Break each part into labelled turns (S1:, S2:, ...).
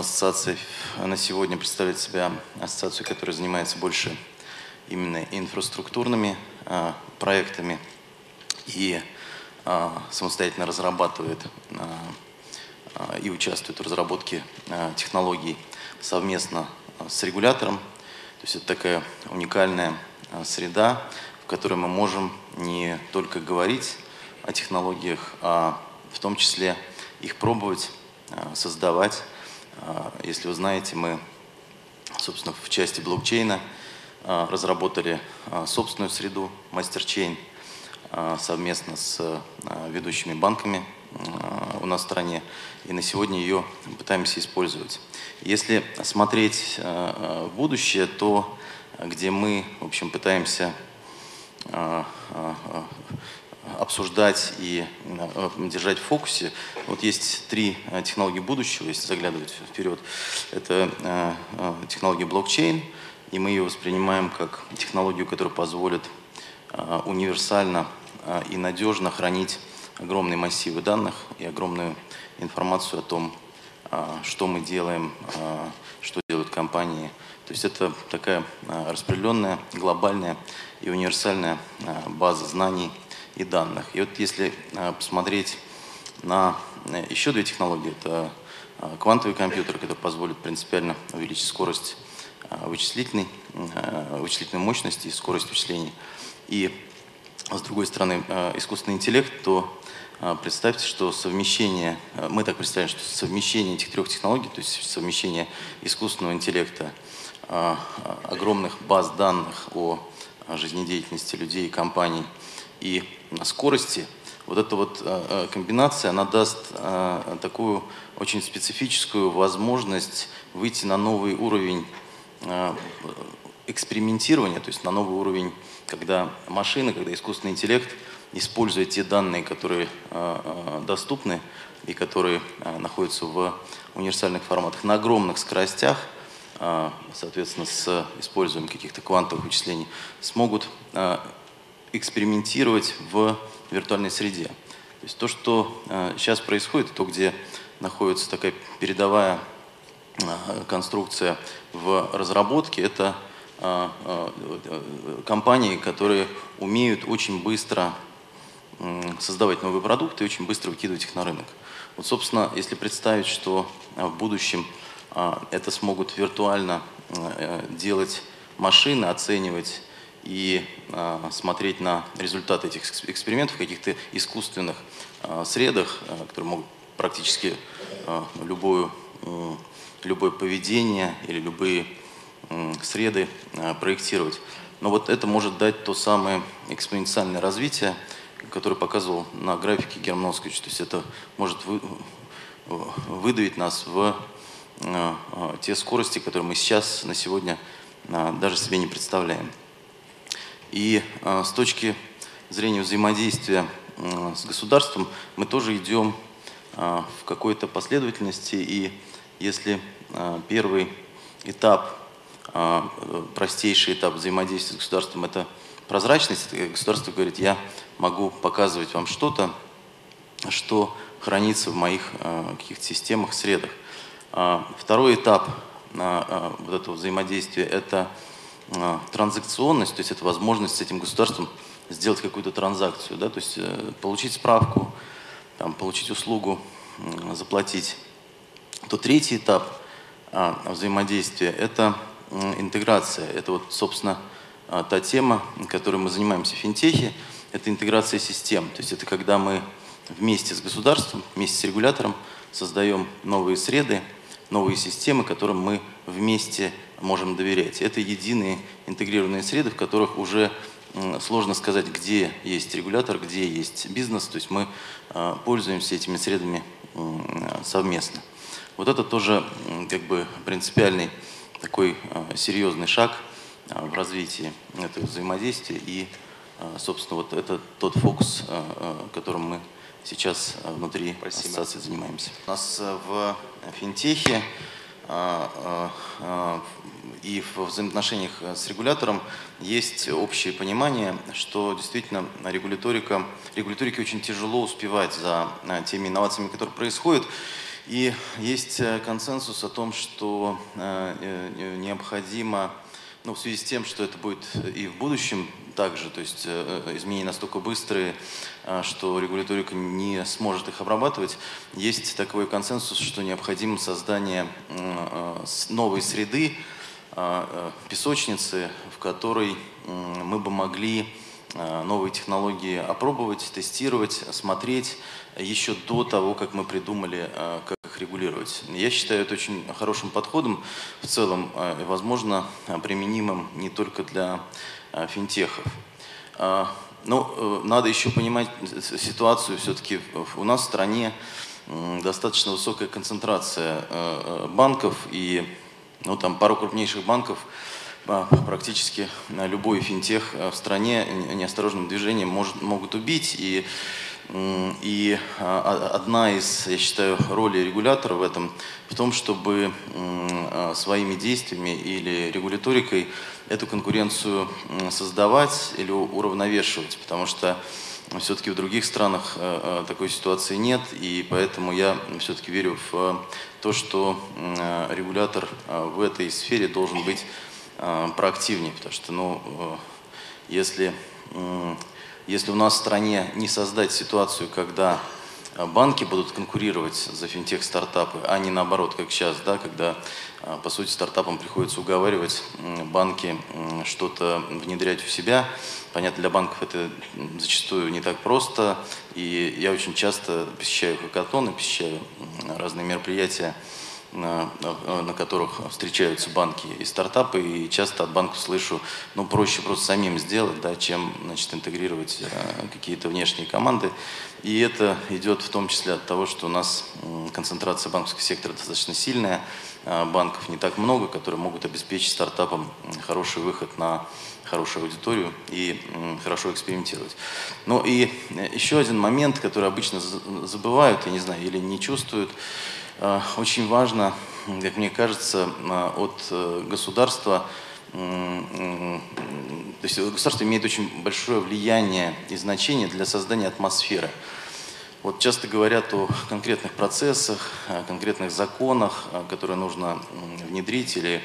S1: ассоциация на сегодня представляет себя ассоциацию, которая занимается больше именно инфраструктурными а, проектами и а, самостоятельно разрабатывает а, и участвует в разработке а, технологий совместно с регулятором. То есть это такая уникальная а, среда, в которой мы можем не только говорить о технологиях, а в том числе их пробовать, а, создавать. А, Если вы знаете, мы, собственно, в части блокчейна а, разработали а, собственную среду MasterChain совместно с ведущими банками у нас в стране. И на сегодня ее пытаемся использовать. Если смотреть в будущее, то где мы, в общем, пытаемся обсуждать и а, держать в фокусе. Вот есть три а, технологии будущего, если заглядывать вперед. Это а, технология блокчейн, и мы ее воспринимаем как технологию, которая позволит универсально и надежно хранить огромные массивы данных и огромную информацию о том, что мы делаем, что делают компании. То есть это такая распределенная, глобальная и универсальная база знаний и данных. И вот если а, посмотреть на э, еще две технологии, это а, квантовый компьютер, который позволит принципиально увеличить скорость а, вычислительной, вычислительной мощности и скорость вычислений. И с другой стороны, искусственный интеллект, то представьте, что совмещение, мы так представляем, что совмещение этих трех технологий, то есть совмещение искусственного интеллекта, огромных баз данных о жизнедеятельности людей и компаний и скорости, вот эта вот а, а, комбинация, она даст а, такую очень специфическую возможность выйти на новый уровень экспериментирования, то есть на новый уровень, когда машины, когда искусственный интеллект использует те данные, которые доступны и которые находятся в универсальных форматах на огромных скоростях, соответственно, с использованием каких-то квантовых вычислений, смогут экспериментировать в виртуальной среде. То есть то, что сейчас происходит, то, где находится такая передовая а, конструкция в разработке, это а, компании, которые умеют очень быстро создавать новые продукты и очень быстро выкидывать их на рынок. Вот, собственно, если представить, что в будущем это смогут виртуально э, делать машины, оценивать и а, смотреть на результаты этих экс- экспериментов в каких-то искусственных а, средах, а, которые могут практически любую, любое поведение или любые среды проектировать. Но вот это может дать то самое экспоненциальное развитие, которое показывал на графике Герман Оскарович. То есть это может вы- выдавить нас в а, а, те скорости, которые мы сейчас, на сегодня, даже себе не представляем. И а, с точки зрения взаимодействия м, с государством мы тоже идем а, в какой-то последовательности. И если а, первый этап, а, простейший этап взаимодействия с государством – это прозрачность, государство говорит, я могу показывать вам что-то, что хранится в моих а, каких-то системах, средах. А, Второй этап а, а, вот этого взаимодействия – это а, транзакционность, то есть это возможность с этим государством сделать какую-то транзакцию, да, то есть э, получить справку, там, получить услугу, заплатить. То третий этап а, взаимодействия – это интеграция. Это вот, собственно, а, та тема, которой мы занимаемся в финтехе, это интеграция систем. То есть это когда мы вместе с государством, вместе с регулятором создаем новые среды, новые системы, которым мы вместе можем доверять. Это единые интегрированные среды, в которых уже сложно сказать, где есть регулятор, где есть бизнес. То есть мы а, пользуемся этими средами совместно. Вот это тоже как бы принципиальный такой а, серьезный шаг а, в развитии этого взаимодействия. И, собственно, вот это тот фокус, которым мы сейчас внутри ассоциации занимаемся. У нас в финтехе и в взаимоотношениях с регулятором есть общее понимание, что действительно регуляторика, регуляторике очень тяжело успевать за а, теми инновациями, которые происходят. И есть консенсус о том, что необходимо ну, в связи с тем, что это будет и в будущем также, то есть э, изменения настолько быстрые, э, что регуляторика не сможет их обрабатывать, есть такой консенсус, что необходимо создание э, новой среды, песочницы, в которой мы бы могли новые технологии опробовать, тестировать, смотреть еще до того, как мы придумали, как регулировать. Я считаю это очень хорошим подходом в целом э, и, возможно, применимым не только для э, финтехов. А, Но э, надо еще понимать ситуацию все-таки у нас в стране достаточно высокая концентрация банков и ну, там пару крупнейших банков практически любой финтех в стране неосторожным движением может, могут убить. И и а, одна из, я считаю, ролей регулятора в этом в том, чтобы а, своими действиями или регуляторикой эту конкуренцию создавать или уравновешивать, потому что все-таки в других странах а, такой ситуации нет, и поэтому я все-таки верю в то, что регулятор в этой сфере должен быть проактивнее, потому что, ну, если если у нас в стране не создать ситуацию, когда э, банки будут конкурировать за финтех-стартапы, а не наоборот, как сейчас, да, когда, э, по сути, стартапам приходится уговаривать банки что-то внедрять у себя. Понятно, для банков это зачастую не так просто, и я очень часто посещаю хакатоны, посещаю разные мероприятия, на, которых встречаются банки и стартапы, и часто от банков слышу, ну, проще просто самим сделать, да, чем, значит, интегрировать э, какие-то внешние команды. И это идет в том числе от того, что у нас концентрация банковского сектора достаточно сильная, э, банков не так много, которые могут обеспечить стартапам хороший выход на хорошую аудиторию и хорошо экспериментировать. Ну и э, еще один момент, который обычно забывают, я не знаю, или не чувствуют, очень важно, как мне кажется, э, от э, государства, то есть государство имеет очень большое влияние и значение для создания атмосферы. Вот часто говорят о конкретных процессах, о конкретных законах, которые нужно внедрить или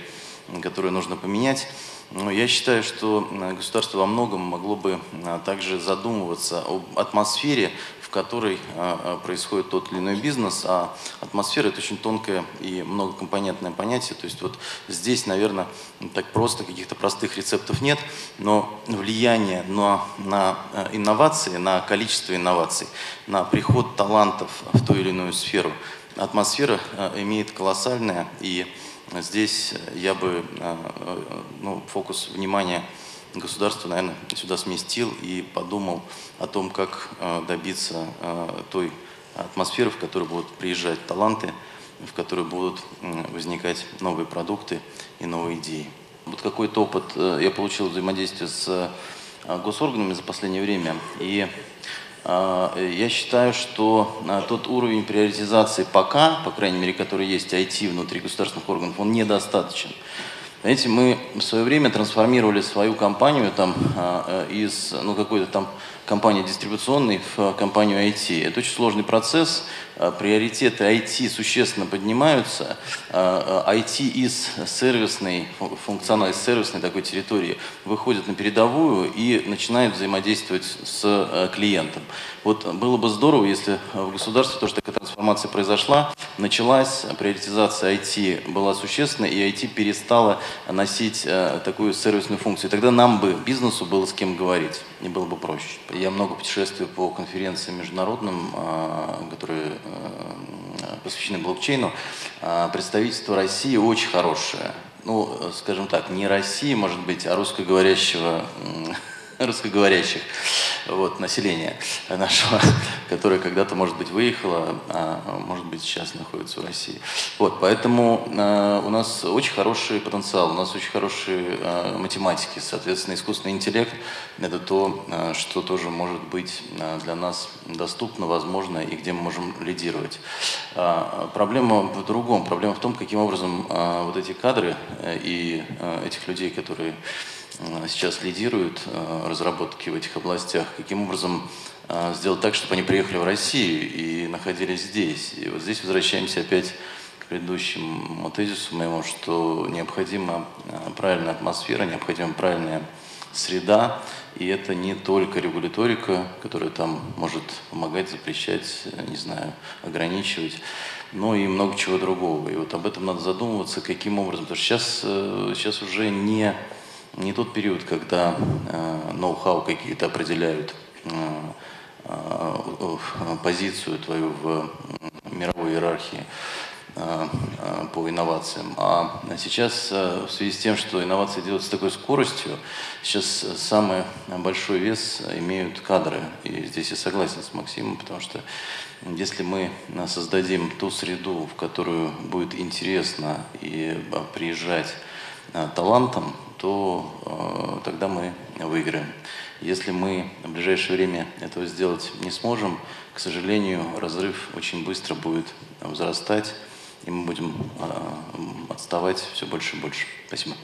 S1: которые нужно поменять. Но я считаю, что государство во многом могло бы также задумываться об атмосфере, которой а, а, происходит тот или иной бизнес, а атмосфера – это очень тонкое и многокомпонентное понятие. То есть вот здесь, наверное, так просто каких-то простых рецептов нет, но влияние на, на инновации, на количество инноваций, на приход талантов в ту или иную сферу, атмосфера имеет колоссальное, и здесь я бы ну, фокус внимания – государство, наверное, сюда сместил и подумал о том, как э, добиться э, той атмосферы, в которой будут приезжать таланты, в которой будут возникать новые продукты и новые идеи. Вот какой-то опыт э, я получил взаимодействие с госорганами за последнее время. И я считаю, что тот уровень приоритизации пока, по крайней мере, который есть IT внутри государственных органов, он недостаточен. Знаете, мы в свое время трансформировали свою компанию там, а, э, из ну, какой-то там компании дистрибуционной в компанию IT. Это очень сложный процесс. А, приоритеты IT существенно поднимаются. IT а, из сервисной, функциональной сервисной такой территории выходит на передовую и начинает взаимодействовать с клиентом. Вот было бы здорово, если в государстве тоже такая трансформация произошла, началась, приоритизация IT была существенной, и IT перестала носить такую сервисную функцию. Тогда нам бы, бизнесу, было с кем говорить, и было бы проще. Я много путешествую по конференциям международным, которые посвящены блокчейну. Э, представительство России очень хорошее. Ну, скажем так, не России, может быть, а русскоговорящего русскоговорящих вот, населения нашего, которое когда-то, может быть, выехало, а может быть, сейчас находится в России. Вот, поэтому э, у нас очень хороший потенциал, у нас очень хорошие э, математики, соответственно, искусственный интеллект – это то, э, что тоже может быть э, для нас доступно, возможно, и где мы можем лидировать. Э, проблема в другом. Проблема в том, каким образом э, вот эти кадры э, и э, этих людей, которые сейчас лидируют э, разработки в этих областях, каким образом э, сделать так, чтобы они приехали в Россию и находились здесь. И вот здесь возвращаемся опять к предыдущему тезису моему, что необходима правильная атмосфера, необходима правильная среда, и это не только регуляторика, которая там может помогать, запрещать, не знаю, ограничивать, но и много чего другого. И вот об этом надо задумываться, каким образом. Потому что сейчас, сейчас уже не, не тот период, когда э, ноу-хау какие-то определяют э, э, позицию твою в мировой иерархии. Э, по инновациям. А сейчас в связи с тем, что инновации делаются с такой скоростью, сейчас самый большой вес имеют кадры. И здесь я согласен с Максимом, потому что если мы создадим ту среду, в которую будет интересно и приезжать талантам, то тогда мы выиграем. Если мы в ближайшее время этого сделать не сможем, к сожалению, разрыв очень быстро будет возрастать и мы будем а, отставать все больше и больше. Спасибо.